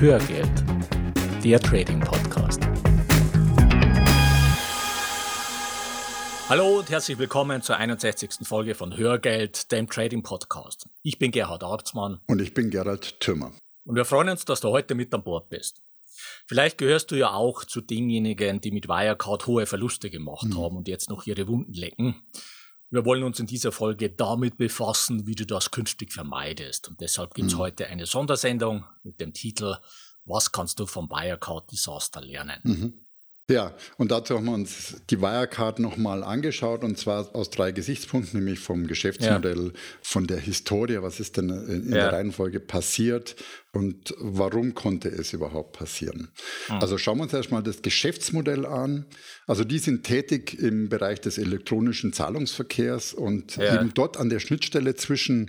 Hörgeld, der Trading Podcast. Hallo und herzlich willkommen zur 61. Folge von Hörgeld, dem Trading Podcast. Ich bin Gerhard Arzmann. Und ich bin Gerald Thürmer. Und wir freuen uns, dass du heute mit an Bord bist. Vielleicht gehörst du ja auch zu denjenigen, die mit Wirecard hohe Verluste gemacht mhm. haben und jetzt noch ihre Wunden lecken. Wir wollen uns in dieser Folge damit befassen, wie du das künftig vermeidest. Und deshalb gibt es mhm. heute eine Sondersendung mit dem Titel Was kannst du vom Wirecard Desaster lernen? Mhm. Ja, und dazu haben wir uns die Wirecard nochmal angeschaut und zwar aus drei Gesichtspunkten, nämlich vom Geschäftsmodell, ja. von der Historie, was ist denn in ja. der Reihenfolge passiert und warum konnte es überhaupt passieren. Mhm. Also schauen wir uns erstmal das Geschäftsmodell an. Also die sind tätig im Bereich des elektronischen Zahlungsverkehrs und ja. eben dort an der Schnittstelle zwischen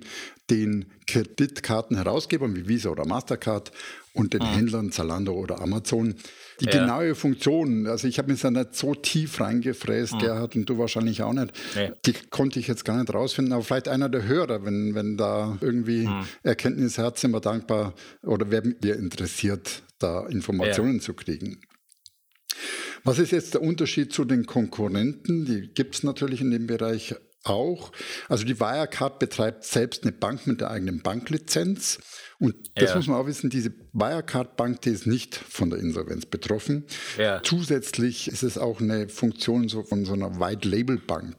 den Kreditkartenherausgebern wie Visa oder Mastercard und den mhm. Händlern Zalando oder Amazon die ja. genaue Funktion, also ich habe mich da nicht so tief reingefräst, mhm. Gerhard, und du wahrscheinlich auch nicht. Nee. Die konnte ich jetzt gar nicht rausfinden, aber vielleicht einer der Hörer, wenn, wenn da irgendwie mhm. Erkenntnisse hat, sind wir dankbar oder werden wir interessiert, da Informationen ja. zu kriegen. Was ist jetzt der Unterschied zu den Konkurrenten? Die gibt es natürlich in dem Bereich auch. Also die Wirecard betreibt selbst eine Bank mit der eigenen Banklizenz. Und das ja. muss man auch wissen, diese Wirecard-Bank, die ist nicht von der Insolvenz betroffen. Ja. Zusätzlich ist es auch eine Funktion so von so einer White-Label-Bank.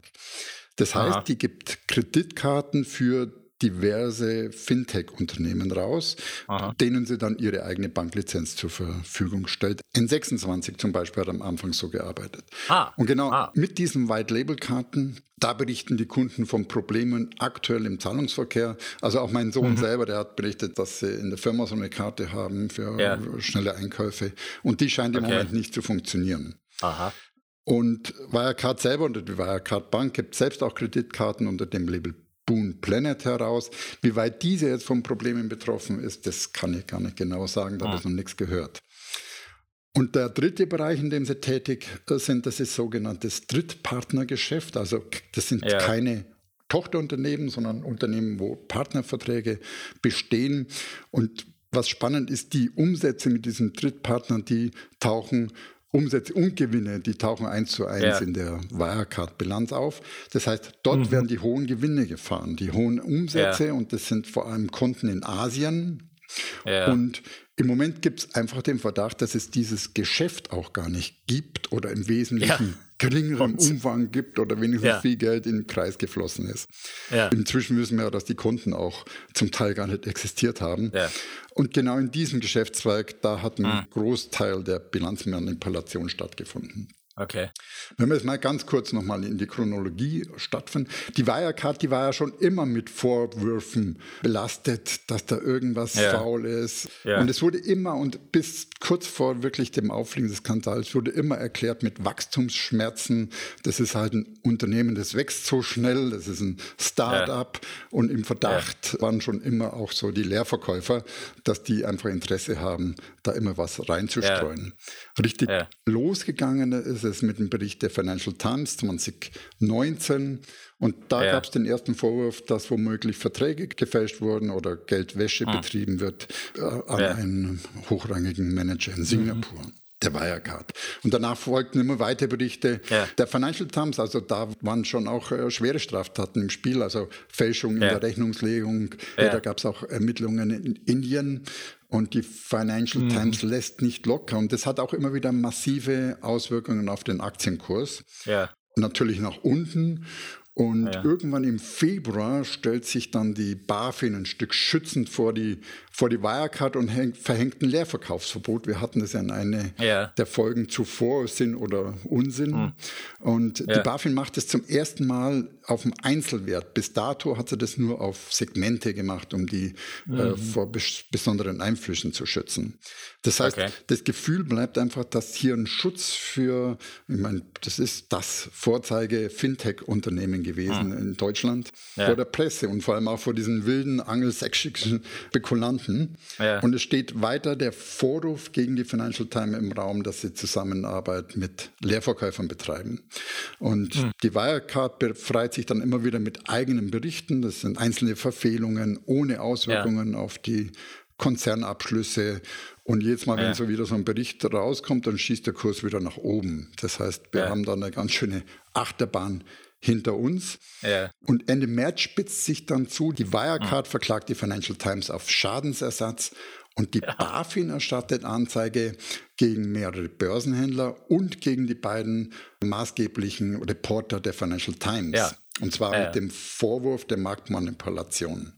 Das heißt, Aha. die gibt Kreditkarten für diverse Fintech-Unternehmen raus, Aha. denen sie dann ihre eigene Banklizenz zur Verfügung stellt. N26 zum Beispiel hat am Anfang so gearbeitet. Ah. Und genau ah. mit diesen White-Label-Karten, da berichten die Kunden von Problemen aktuell im Zahlungsverkehr. Also auch mein Sohn mhm. selber, der hat berichtet, dass sie in der Firma so eine Karte haben für ja. schnelle Einkäufe. Und die scheint im okay. Moment nicht zu funktionieren. Aha. Und Wirecard selber und die Wirecard Bank gibt selbst auch Kreditkarten unter dem Label Boon Planet heraus. Wie weit diese jetzt von Problemen betroffen ist, das kann ich gar nicht genau sagen, da habe ich ah. noch nichts gehört. Und der dritte Bereich, in dem sie tätig sind, das ist sogenanntes Drittpartnergeschäft. Also das sind ja. keine Tochterunternehmen, sondern Unternehmen, wo Partnerverträge bestehen. Und was spannend ist, die Umsätze mit diesen Drittpartnern, die tauchen Umsätze und Gewinne, die tauchen eins zu eins ja. in der Wirecard-Bilanz auf. Das heißt, dort mhm. werden die hohen Gewinne gefahren, die hohen Umsätze ja. und das sind vor allem Konten in Asien. Ja. Und im Moment gibt es einfach den Verdacht, dass es dieses Geschäft auch gar nicht gibt oder im Wesentlichen geringeren Umfang gibt oder wenigstens ja. viel Geld in den Kreis geflossen ist. Ja. Inzwischen wissen wir ja, dass die Konten auch zum Teil gar nicht existiert haben. Ja. Und genau in diesem Geschäftszweig, da hat ein mhm. Großteil der Bilanzmanipulation stattgefunden. Okay. Wenn wir jetzt mal ganz kurz nochmal in die Chronologie stattfinden. Die Wirecard, die war ja schon immer mit Vorwürfen belastet, dass da irgendwas ja. faul ist. Ja. Und es wurde immer, und bis kurz vor wirklich dem Auffliegen des Skandals, wurde immer erklärt mit Wachstumsschmerzen. Das ist halt ein Unternehmen, das wächst so schnell, das ist ein Start-up. Ja. Und im Verdacht waren schon immer auch so die Leerverkäufer, dass die einfach Interesse haben, da immer was reinzustreuen. Richtig losgegangen ist es es mit dem Bericht der Financial Times 2019. Und da ja. gab es den ersten Vorwurf, dass womöglich Verträge gefälscht wurden oder Geldwäsche ah. betrieben wird äh, an ja. einen hochrangigen Manager in Singapur. Mhm der Wirecard. Und danach folgten immer weitere Berichte ja. der Financial Times. Also da waren schon auch äh, schwere Straftaten im Spiel, also Fälschung ja. in der Rechnungslegung. Ja. da gab es auch Ermittlungen in Indien. Und die Financial mhm. Times lässt nicht locker. Und das hat auch immer wieder massive Auswirkungen auf den Aktienkurs. Natürlich nach unten. Und ja. irgendwann im Februar stellt sich dann die BaFin ein Stück schützend vor die, vor die Wirecard und hängt, verhängt ein Leerverkaufsverbot. Wir hatten das ja in einer ja. der Folgen zuvor, Sinn oder Unsinn. Mhm. Und ja. die BaFin macht es zum ersten Mal auf dem Einzelwert. Bis dato hat sie das nur auf Segmente gemacht, um die äh, mhm. äh, vor bes besonderen Einflüssen zu schützen. Das heißt, okay. das Gefühl bleibt einfach, dass hier ein Schutz für, ich meine, das ist das Vorzeige-Fintech-Unternehmen gewesen mhm. in Deutschland ja. vor der Presse und vor allem auch vor diesen wilden angelsächsischen Spekulanten. Ja. Und es steht weiter der Vorwurf gegen die Financial Times im Raum, dass sie Zusammenarbeit mit Leerverkäufern betreiben. Und mhm. die Wirecard befreit sich dann immer wieder mit eigenen Berichten. Das sind einzelne Verfehlungen ohne Auswirkungen ja. auf die Konzernabschlüsse. Und jedes Mal, ja. wenn so wieder so ein Bericht rauskommt, dann schießt der Kurs wieder nach oben. Das heißt, wir ja. haben da eine ganz schöne Achterbahn hinter uns. Ja. Und Ende März spitzt sich dann zu, die Wirecard mhm. verklagt die Financial Times auf Schadensersatz und die ja. BaFin erstattet Anzeige gegen mehrere Börsenhändler und gegen die beiden maßgeblichen Reporter der Financial Times. Ja. Und zwar ja. mit dem Vorwurf der Marktmanipulation.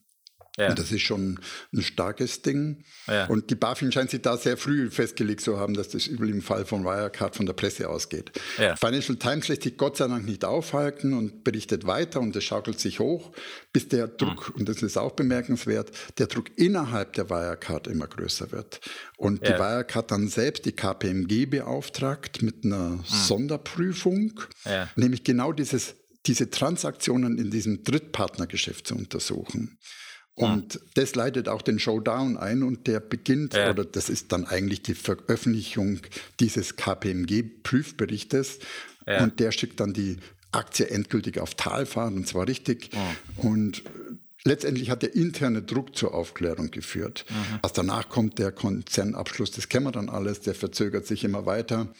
Ja. Und das ist schon ein starkes Ding. Ja. Und die BaFin scheint sich da sehr früh festgelegt zu haben, dass das übel im Fall von Wirecard von der Presse ausgeht. Ja. Financial Times lässt sich Gott sei Dank nicht aufhalten und berichtet weiter und es schaukelt sich hoch, bis der Druck, mhm. und das ist auch bemerkenswert, der Druck innerhalb der Wirecard immer größer wird. Und die Wirecard dann selbst die KPMG beauftragt mit einer mhm. Sonderprüfung, nämlich genau dieses diese Transaktionen in diesem Drittpartnergeschäft zu untersuchen. Und das leitet auch den Showdown ein und der beginnt, ja. oder das ist dann eigentlich die Veröffentlichung dieses KPMG-Prüfberichtes. Ja. Und der schickt dann die Aktie endgültig auf Talfahrt und zwar richtig. Und letztendlich hat der interne Druck zur Aufklärung geführt. Mhm. Was danach kommt, der Konzernabschluss, das kennen wir dann alles, der verzögert sich immer weiter.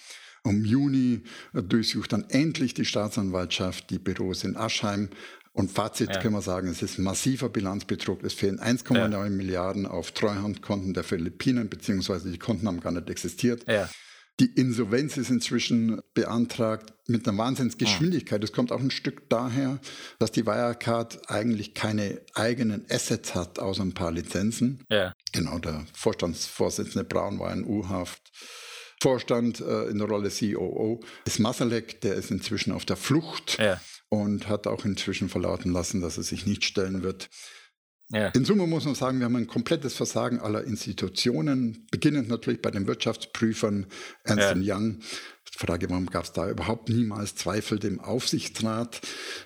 Im Juni durchsucht dann endlich die Staatsanwaltschaft die Büros in Aschheim, und Fazit ja. können wir sagen, es ist massiver Bilanzbetrug. Es fehlen 1,9 ja. Milliarden auf Treuhandkonten der Philippinen, beziehungsweise die Konten haben gar nicht existiert. Ja. Die Insolvenz ist inzwischen beantragt mit einer Wahnsinnsgeschwindigkeit. Das kommt auch ein Stück daher, dass die Wirecard eigentlich keine eigenen Assets hat, außer ein paar Lizenzen. Ja. Genau, der Vorstandsvorsitzende Braun war in U-Haft. Vorstand äh, in der Rolle COO ist Masalek, der ist inzwischen auf der Flucht. Ja und hat auch inzwischen verlauten lassen, dass er sich nicht stellen wird. Ja. In Summe muss man sagen, wir haben ein komplettes Versagen aller Institutionen, beginnend natürlich bei den Wirtschaftsprüfern Ernst ja. Young. Frage, warum gab es da überhaupt niemals Zweifel dem Aufsichtsrat,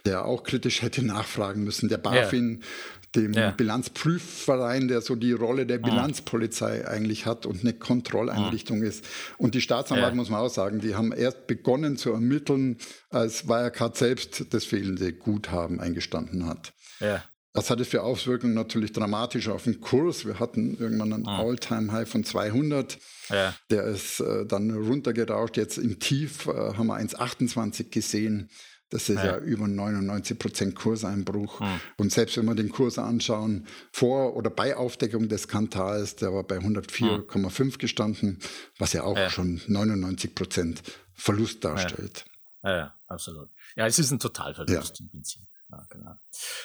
der auch kritisch hätte nachfragen müssen, der BaFin, ja dem ja. Bilanzprüfverein, der so die Rolle der ah. Bilanzpolizei eigentlich hat und eine Kontrolleinrichtung mhm. ist. Und die Staatsanwalt, ja. muss man auch sagen, die haben erst begonnen zu ermitteln, als Wirecard selbst das fehlende Guthaben eingestanden hat. Ja. Das hatte für Auswirkungen natürlich dramatisch auf den Kurs. Wir hatten irgendwann einen mhm. All-Time-High von 200. Ja. Der ist äh, dann runtergerauscht. Jetzt im Tief äh, haben wir 1,28 gesehen. Das ist ja, ja über 99 Prozent Kurseinbruch. Hm. Und selbst wenn wir den Kurs anschauen, vor oder bei Aufdeckung des Skandals, der war bei 104,5 hm. gestanden, was ja auch ja. schon 99 Prozent Verlust darstellt. Ja. ja. absolut. Ja, es ist ein Totalverlust im Prinzip. Ja, genau.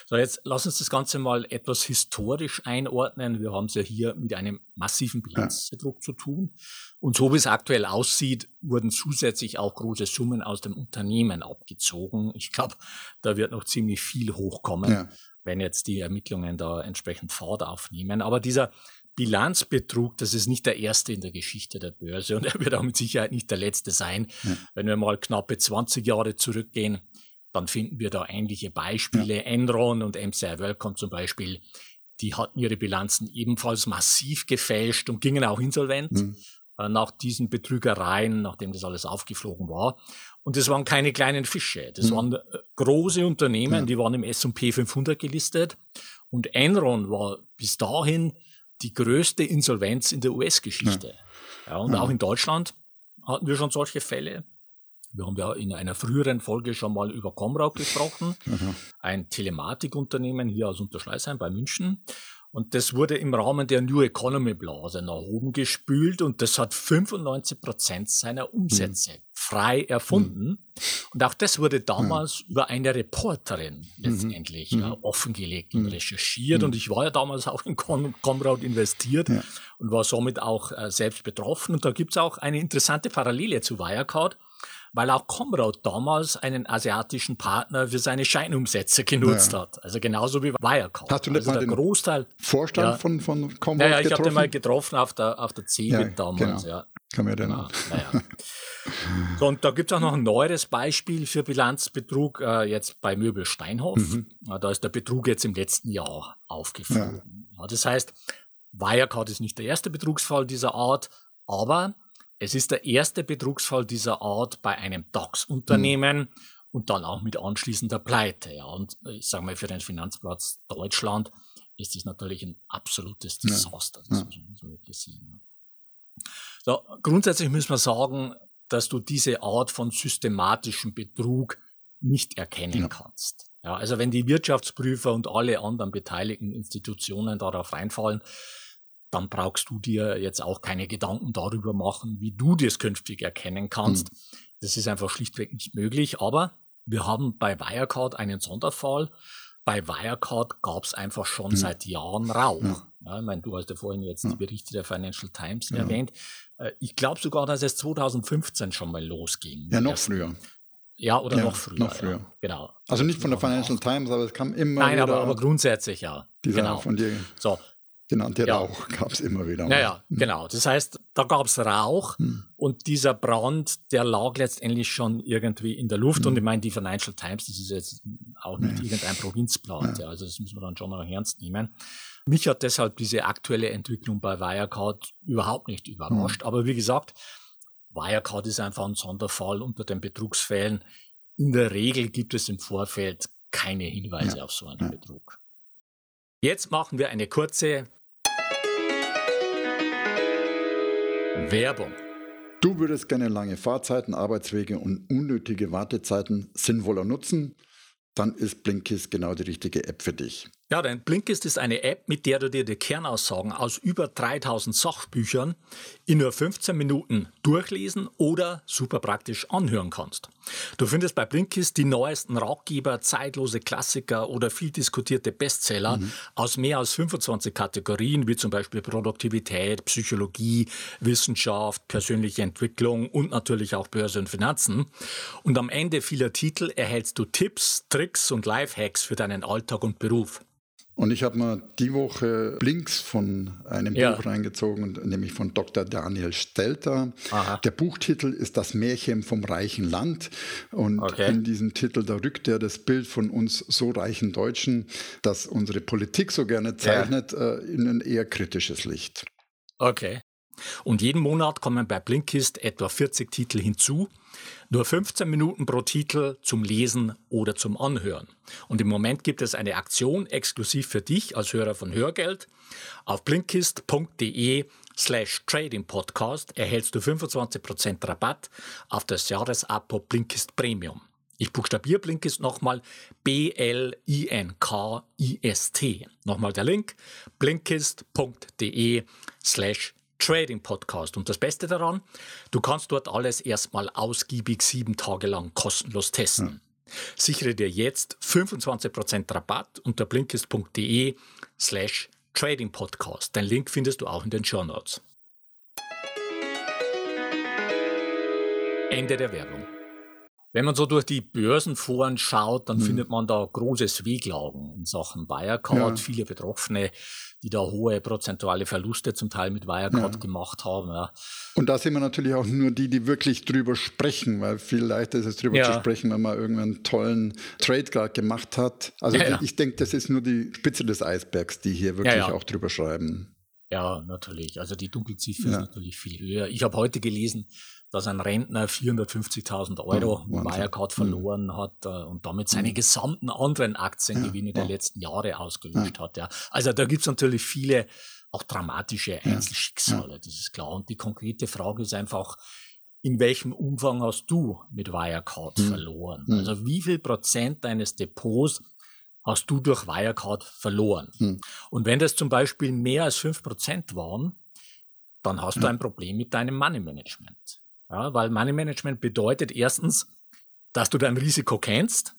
So, jetzt lass uns das Ganze mal etwas historisch einordnen. Wir haben es ja hier mit einem massiven Bilanzdruck ja. zu tun. Und so wie es aktuell aussieht, wurden zusätzlich auch große Summen aus dem Unternehmen abgezogen. Ich glaube, da wird noch ziemlich viel hochkommen, ja. wenn jetzt die Ermittlungen da entsprechend Fahrt aufnehmen. Aber dieser Bilanzbetrug, das ist nicht der erste in der Geschichte der Börse und er wird auch mit Sicherheit nicht der letzte sein. Ja. Wenn wir mal knappe 20 Jahre zurückgehen, dann finden wir da ähnliche Beispiele. Ja. Enron und MCI Welcome zum Beispiel, die hatten ihre Bilanzen ebenfalls massiv gefälscht und gingen auch insolvent mhm. äh, nach diesen Betrügereien, nachdem das alles aufgeflogen war. Und das waren keine kleinen Fische. Das mhm. waren äh, große Unternehmen, ja. die waren im S&P 500 gelistet. Und Enron war bis dahin die größte Insolvenz in der US-Geschichte. Ja. ja. und auch in Deutschland hatten wir schon solche Fälle. Wir haben ja in einer früheren Folge schon mal über Comraut gesprochen, mhm. ein Telematikunternehmen hier aus Unterschleißheim bei München. Und das wurde im Rahmen der New Economy Blase nach oben gespült und das hat 95 Prozent seiner Umsätze mhm. frei erfunden. Mhm. Und auch das wurde damals mhm. über eine Reporterin letztendlich mhm. ja, offengelegt und mhm. recherchiert. Mhm. Und ich war ja damals auch in Comraut investiert ja. und war somit auch äh, selbst betroffen. Und da gibt's auch eine interessante Parallele zu Wirecard weil auch Comrade damals einen asiatischen Partner für seine Scheinumsätze genutzt ja. hat. Also genauso wie Wirecard. Hast du nicht also mal den Großteil, Vorstand ja, von, von Comrade ja, ja, ich habe den mal getroffen auf der, auf der CeBIT ja, damals. Genau. Ja. Kann mir erinnern. Genau. so, und da gibt es auch noch ein neueres Beispiel für Bilanzbetrug, äh, jetzt bei Möbel Steinhoff. Mhm. da ist der Betrug jetzt im letzten Jahr aufgeflogen. Ja. das heißt, Wirecard ist nicht der erste Betrugsfall dieser Art, aber es ist der erste Betrugsfall dieser Art bei einem DAX-Unternehmen mhm. und dann auch mit anschließender Pleite. Ja. Und ich sage mal, für den Finanzplatz Deutschland ist das natürlich ein absolutes Desaster. Das muss man so wirklich sehen. So, grundsätzlich müssen wir sagen, dass du diese Art von systematischem Betrug nicht erkennen ja. kannst. Ja, also wenn die Wirtschaftsprüfer und alle anderen beteiligten Institutionen darauf reinfallen, dann brauchst du dir jetzt auch keine Gedanken darüber machen, wie du das künftig erkennen kannst. Mhm. Das ist einfach schlichtweg nicht möglich. Aber wir haben bei Wirecard einen Sonderfall. Bei Wirecard gab es einfach schon mhm. seit Jahren Rauch. Ja. Ja, ich meine, du hast ja vorhin jetzt ja. die Berichte der Financial Times erwähnt. Äh, ich glaube sogar, dass es 2015 schon mal losging. Ja, noch früher. Ja, oder noch früher. Noch früher. Genau. Also nicht von der Financial Times, aber es kam immer Nein, aber, aber grundsätzlich ja. Genau. von dir so. Genannte ja. Rauch gab es immer wieder. Mal. Ja, ja, hm. genau. Das heißt, da gab es Rauch hm. und dieser Brand, der lag letztendlich schon irgendwie in der Luft. Hm. Und ich meine, die Financial Times, das ist jetzt auch nicht nee. irgendein Provinzblatt. Ja. Also das muss man dann schon noch ernst nehmen. Mich hat deshalb diese aktuelle Entwicklung bei Wirecard überhaupt nicht überrascht. Hm. Aber wie gesagt, Wirecard ist einfach ein Sonderfall unter den Betrugsfällen. In der Regel gibt es im Vorfeld keine Hinweise ja. auf so einen ja. Betrug. Jetzt machen wir eine kurze Werbung. Du würdest gerne lange Fahrzeiten, Arbeitswege und unnötige Wartezeiten sinnvoller nutzen? Dann ist Blinkist genau die richtige App für dich. Ja, denn Blinkist ist eine App, mit der du dir die Kernaussagen aus über 3000 Sachbüchern in nur 15 Minuten durchlesen oder super praktisch anhören kannst. Du findest bei Blinkist die neuesten Ratgeber, zeitlose Klassiker oder viel diskutierte Bestseller mhm. aus mehr als 25 Kategorien, wie zum Beispiel Produktivität, Psychologie, Wissenschaft, persönliche Entwicklung und natürlich auch Börse und Finanzen. Und am Ende vieler Titel erhältst du Tipps, Tricks und Lifehacks für deinen Alltag und Beruf. Und ich habe mal die Woche Blinks von einem ja. Buch reingezogen, nämlich von Dr. Daniel Stelter. Aha. Der Buchtitel ist Das Märchen vom reichen Land. Und okay. in diesem Titel, da rückt er das Bild von uns so reichen Deutschen, das unsere Politik so gerne zeichnet, ja. Äh, in ein eher kritisches Licht. Okay. Und jeden Monat kommen bei Blinkist etwa 40 Titel hinzu. Nur 15 Minuten pro Titel zum Lesen oder zum Anhören. Und im Moment gibt es eine Aktion exklusiv für dich als Hörer von Hörgeld. Auf blinkist.de slash Trading Podcast erhältst du 25% Rabatt auf das Jahresabo Blinkist Premium. Ich buchstabiere Blinkist nochmal B-L-I-N-K-I-S-T. Nochmal der Link blinkist.de slash Trading Podcast. Und das Beste daran, du kannst dort alles erstmal ausgiebig sieben Tage lang kostenlos testen. Hm. Sichere dir jetzt 25% Rabatt unter blinkist.de slash Trading Podcast. Den Link findest du auch in den Show Notes. Ende der Werbung. Wenn man so durch die Börsenforen schaut, dann hm. findet man da großes Wehklagen in Sachen Wirecard. Ja. Viele Betroffene die da hohe prozentuale Verluste zum Teil mit Wirecard ja. gemacht haben. Ja. Und da sind wir natürlich auch nur die, die wirklich drüber sprechen, weil viel leichter ist es drüber ja. zu sprechen, wenn man irgendeinen tollen Trade gerade gemacht hat. Also ich denke, das ist nur die Spitze des Eisbergs, die hier wirklich auch drüber schreiben. Ja, natürlich. Also die Dunkelziffer ist natürlich viel höher. Ich habe heute gelesen, dass ein Rentner 450.000 Euro oh, Wirecard mhm. verloren mhm. hat äh, und damit seine mhm. gesamten anderen Aktiengewinne ja, der letzten Jahre ausgelöscht ja. hat. Ja. Also da gibt's natürlich viele auch dramatische Einzelschicksale, das ist klar. Und die konkrete Frage ist einfach, in welchem Umfang hast du mit Wirecard mhm. verloren? Mhm. Also wie viel Prozent deines Depots hast du durch Wirecard verloren? Mhm. Und wenn das zum Beispiel mehr als fünf Prozent waren, dann hast du ein Problem mit deinem Money Management. Ja, weil Money Management bedeutet erstens, dass du dein Risiko kennst,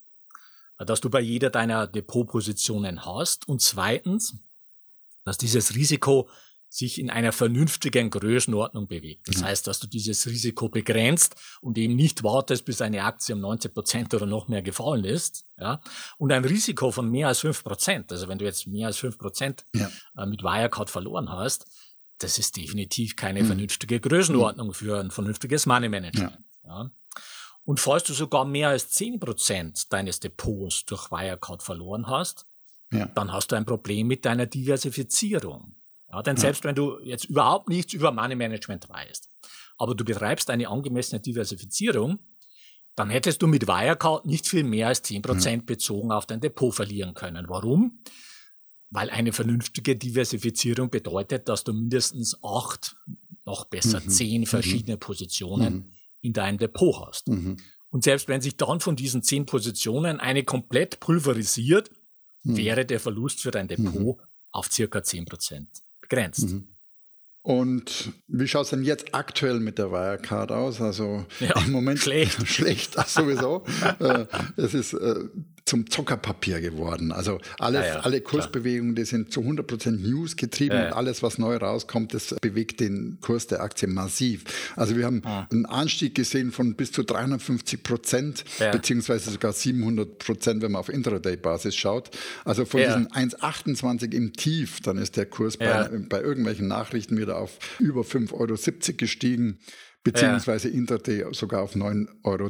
dass du bei jeder deiner Depotpositionen hast und zweitens, dass dieses Risiko sich in einer vernünftigen Größenordnung bewegt. Das mhm. heißt, dass du dieses Risiko begrenzt und eben nicht wartest, bis eine Aktie um 90 Prozent oder noch mehr gefallen ist. Ja? Und ein Risiko von mehr als fünf Prozent, also wenn du jetzt mehr als fünf Prozent ja. Äh, mit Wirecard verloren hast, das ist definitiv keine mhm. vernünftige Größenordnung mhm. für ein vernünftiges Money Management. Ja. Und falls du sogar mehr als zehn Prozent deines Depots durch Wirecard verloren hast, dann hast du ein Problem mit deiner Diversifizierung. Ja, denn ja. selbst wenn du jetzt überhaupt nichts über Money Management weißt, aber du betreibst eine angemessene Diversifizierung, dann hättest du mit Wirecard nicht viel mehr als zehn Prozent bezogen auf dein Depot verlieren können. Warum? weil eine vernünftige Diversifizierung bedeutet, dass du mindestens acht, noch besser mhm. zehn mhm. verschiedene Positionen mhm. in deinem Depot hast. Mhm. Und selbst wenn sich dann von diesen zehn Positionen eine komplett pulverisiert, mhm. wäre der Verlust für dein Depot auf circa zehn Prozent begrenzt. Und wie schaut es denn jetzt aktuell mit der Wirecard aus? Also ja, im Moment schlecht. schlecht, sowieso. äh, es ist äh, zum Zuckerpapier geworden. Also alles, ja, ja, alle Kursbewegungen, die sind zu 100% News getrieben ja, und alles, was neu rauskommt, das bewegt den Kurs der Aktie massiv. Also wir haben ah. einen Anstieg gesehen von bis zu 350 Prozent, beziehungsweise sogar 700 Prozent, wenn man auf Intraday-Basis schaut. Also von diesen 1,28 im Tief, dann ist der Kurs bei, bei irgendwelchen Nachrichten wieder auf über 5,70 Euro gestiegen beziehungsweise ja. Intraday sogar auf 9,20 Euro.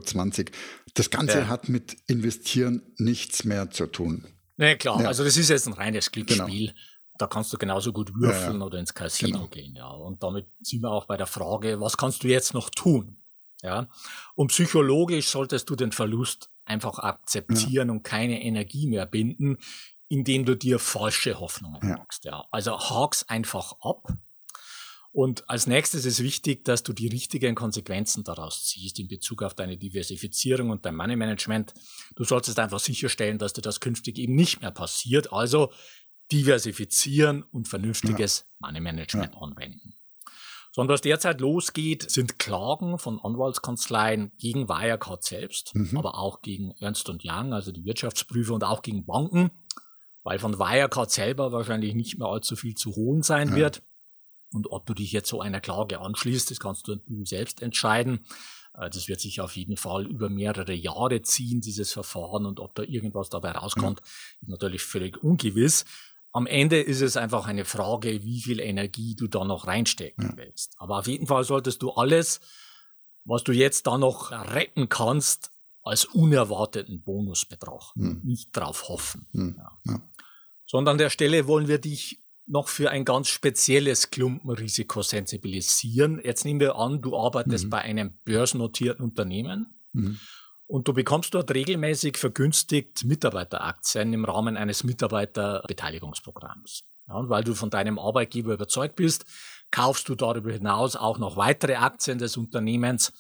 Das Ganze ja. hat mit Investieren nichts mehr zu tun. Nee, klar, ja. also das ist jetzt ein reines Glücksspiel. Genau. Da kannst du genauso gut würfeln oder ins Casino genau. gehen, ja. Und damit sind wir auch bei der Frage, was kannst du jetzt noch tun? Ja. Und psychologisch solltest du den Verlust einfach akzeptieren und keine Energie mehr binden, indem du dir falsche Hoffnungen machst, ja. Also hak's einfach ab und als nächstes ist wichtig, dass du die richtigen Konsequenzen daraus ziehst in Bezug auf deine Diversifizierung und dein Money Management. Du solltest einfach sicherstellen, dass dir das künftig eben nicht mehr passiert. Also diversifizieren und vernünftiges ja. Money Management ja. anwenden. So, und was derzeit losgeht, sind Klagen von Anwaltskanzleien gegen Wirecard selbst, mhm. aber auch gegen Ernst Young, also die Wirtschaftsprüfer und auch gegen Banken, weil von Wirecard selber wahrscheinlich nicht mehr allzu viel zu holen sein ja. wird. Und ob du dich jetzt so einer Klage anschließt, das kannst du, selbst entscheiden. Äh, das wird sich auf jeden Fall über mehrere Jahre ziehen, dieses Verfahren. Und ob da irgendwas dabei rauskommt, ist natürlich völlig ungewiss. Am Ende ist es einfach eine Frage, wie viel Energie du da noch reinstecken willst. Aber auf jeden Fall solltest du alles, was du jetzt da noch retten kannst, als unerwarteten Bonus betrachten. Hm. Nicht drauf hoffen. Hm. Ja. Ja. So, und an der Stelle wollen wir dich noch für ein ganz spezielles Klumpenrisiko sensibilisieren. Jetzt nehmen wir an, du arbeitest mhm. bei einem börsennotierten Unternehmen mhm. und du bekommst dort regelmäßig vergünstigt Mitarbeiteraktien im Rahmen eines Mitarbeiterbeteiligungsprogramms. Ja, und weil du von deinem Arbeitgeber überzeugt bist, kaufst du darüber hinaus auch noch weitere Aktien des Unternehmens.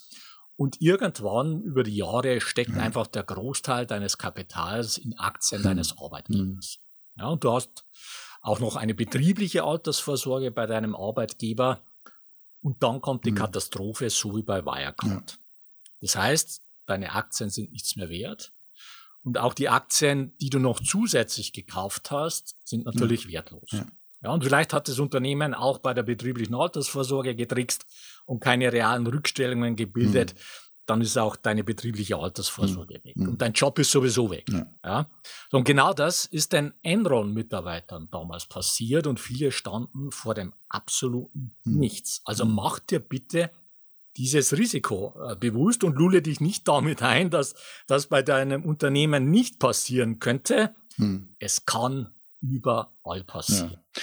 Und irgendwann über die Jahre steckt mhm. einfach der Großteil deines Kapitals in Aktien mhm. deines Arbeitgebers. Mhm. Ja, und du hast auch noch eine betriebliche Altersvorsorge bei deinem Arbeitgeber. Und dann kommt die mhm. Katastrophe, so wie bei Wirecard. Ja. Das heißt, deine Aktien sind nichts mehr wert. Und auch die Aktien, die du noch zusätzlich gekauft hast, sind natürlich ja. wertlos. Ja. ja. und vielleicht hat das Unternehmen auch bei der betrieblichen Altersvorsorge getrickst und keine realen Rückstellungen gebildet. Mhm dann ist auch deine betriebliche Altersvorsorge mhm. weg. Und dein Job ist sowieso weg. Ja. ja. Und genau das ist den Enron-Mitarbeitern damals passiert und viele standen vor dem absoluten mhm. Nichts. Also mhm. mach dir bitte dieses Risiko äh, bewusst und lule dich nicht damit ein, dass das bei deinem Unternehmen nicht passieren könnte. Mhm. Es kann überall passieren. Ja.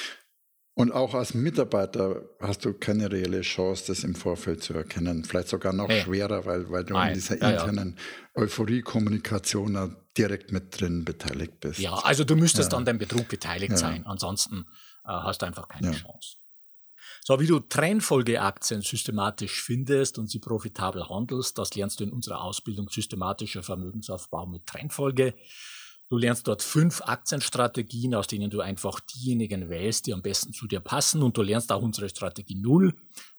Und auch als Mitarbeiter hast du keine reelle Chance, das im Vorfeld zu erkennen. Vielleicht sogar noch ja. schwerer, weil, weil du Nein. in dieser internen ja, Euphorie-Kommunikation direkt mit drin beteiligt bist. Ja, also du müsstest an dem Betrug beteiligt sein. Ansonsten äh, hast du einfach keine Chance. So, wie du Trendfolgeaktien systematisch findest und sie profitabel handelst, das lernst du in unserer Ausbildung systematischer Vermögensaufbau mit Trendfolge. Du lernst dort fünf Aktienstrategien, aus denen du einfach diejenigen wählst, die am besten zu dir passen. Und du lernst auch unsere Strategie Null,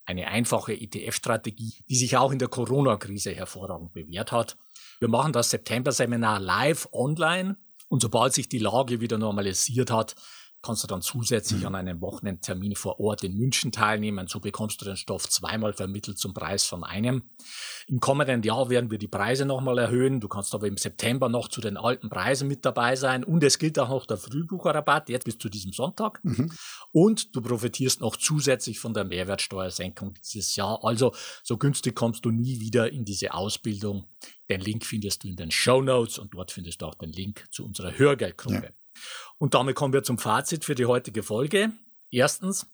eine einfache ETF-Strategie, die sich auch in der Corona-Krise hervorragend bewährt hat. Wir machen das September-Seminar live online. Und sobald sich die Lage wieder normalisiert hat, kannst du dann zusätzlich mhm. an einem Wochenendtermin vor Ort in München teilnehmen. So bekommst du den Stoff zweimal vermittelt zum Preis von einem. Im kommenden Jahr werden wir die Preise nochmal erhöhen. Du kannst aber im September noch zu den alten Preisen mit dabei sein. Und es gilt auch noch der Frühbucherrabatt, jetzt bis zu diesem Sonntag. Mhm. Und du profitierst noch zusätzlich von der Mehrwertsteuersenkung dieses Jahr. Also so günstig kommst du nie wieder in diese Ausbildung. Den Link findest du in den Show Notes und dort findest du auch den Link zu unserer Hörgeldgruppe. Ja. Und damit kommen wir zum Fazit für die heutige Folge. Erstens,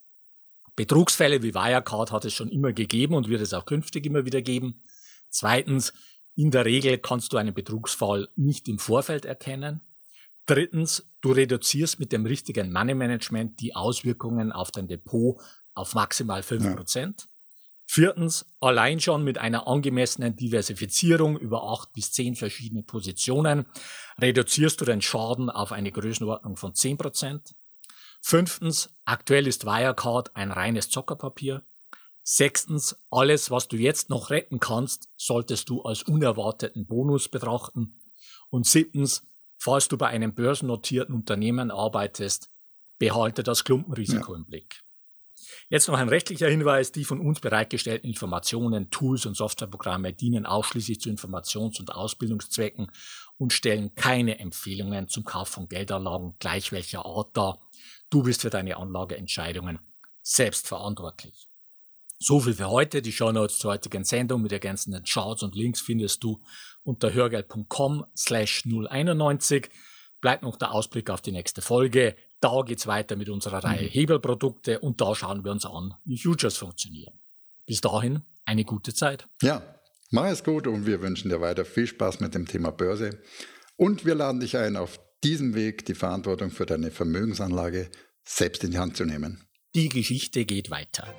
Betrugsfälle wie Wirecard hat es schon immer gegeben und wird es auch künftig immer wieder geben. Zweitens, in der Regel kannst du einen Betrugsfall nicht im Vorfeld erkennen. Drittens, du reduzierst mit dem richtigen Money Management die Auswirkungen auf dein Depot auf maximal 5%. Ja. Viertens, allein schon mit einer angemessenen Diversifizierung über acht bis zehn verschiedene Positionen reduzierst du den Schaden auf eine Größenordnung von 10%. Fünftens, aktuell ist Wirecard ein reines Zockerpapier. Sechstens, alles, was du jetzt noch retten kannst, solltest du als unerwarteten Bonus betrachten. Und siebtens, falls du bei einem börsennotierten Unternehmen arbeitest, behalte das Klumpenrisiko ja. im Blick. Jetzt noch ein rechtlicher Hinweis. Die von uns bereitgestellten Informationen, Tools und Softwareprogramme dienen ausschließlich zu Informations- und Ausbildungszwecken und stellen keine Empfehlungen zum Kauf von Geldanlagen gleich welcher Art dar. Du bist für deine Anlageentscheidungen selbst verantwortlich. So viel für heute. Die Shownotes zur heutigen Sendung mit ergänzenden Charts und Links findest du unter hörgeld.com slash 091. Bleibt noch der Ausblick auf die nächste Folge. Da geht's weiter mit unserer Reihe mhm. Hebelprodukte und da schauen wir uns an, wie Futures funktionieren. Bis dahin eine gute Zeit. Ja, mach es gut und wir wünschen dir weiter viel Spaß mit dem Thema Börse. Und wir laden dich ein, auf diesem Weg die Verantwortung für deine Vermögensanlage selbst in die Hand zu nehmen. Die Geschichte geht weiter.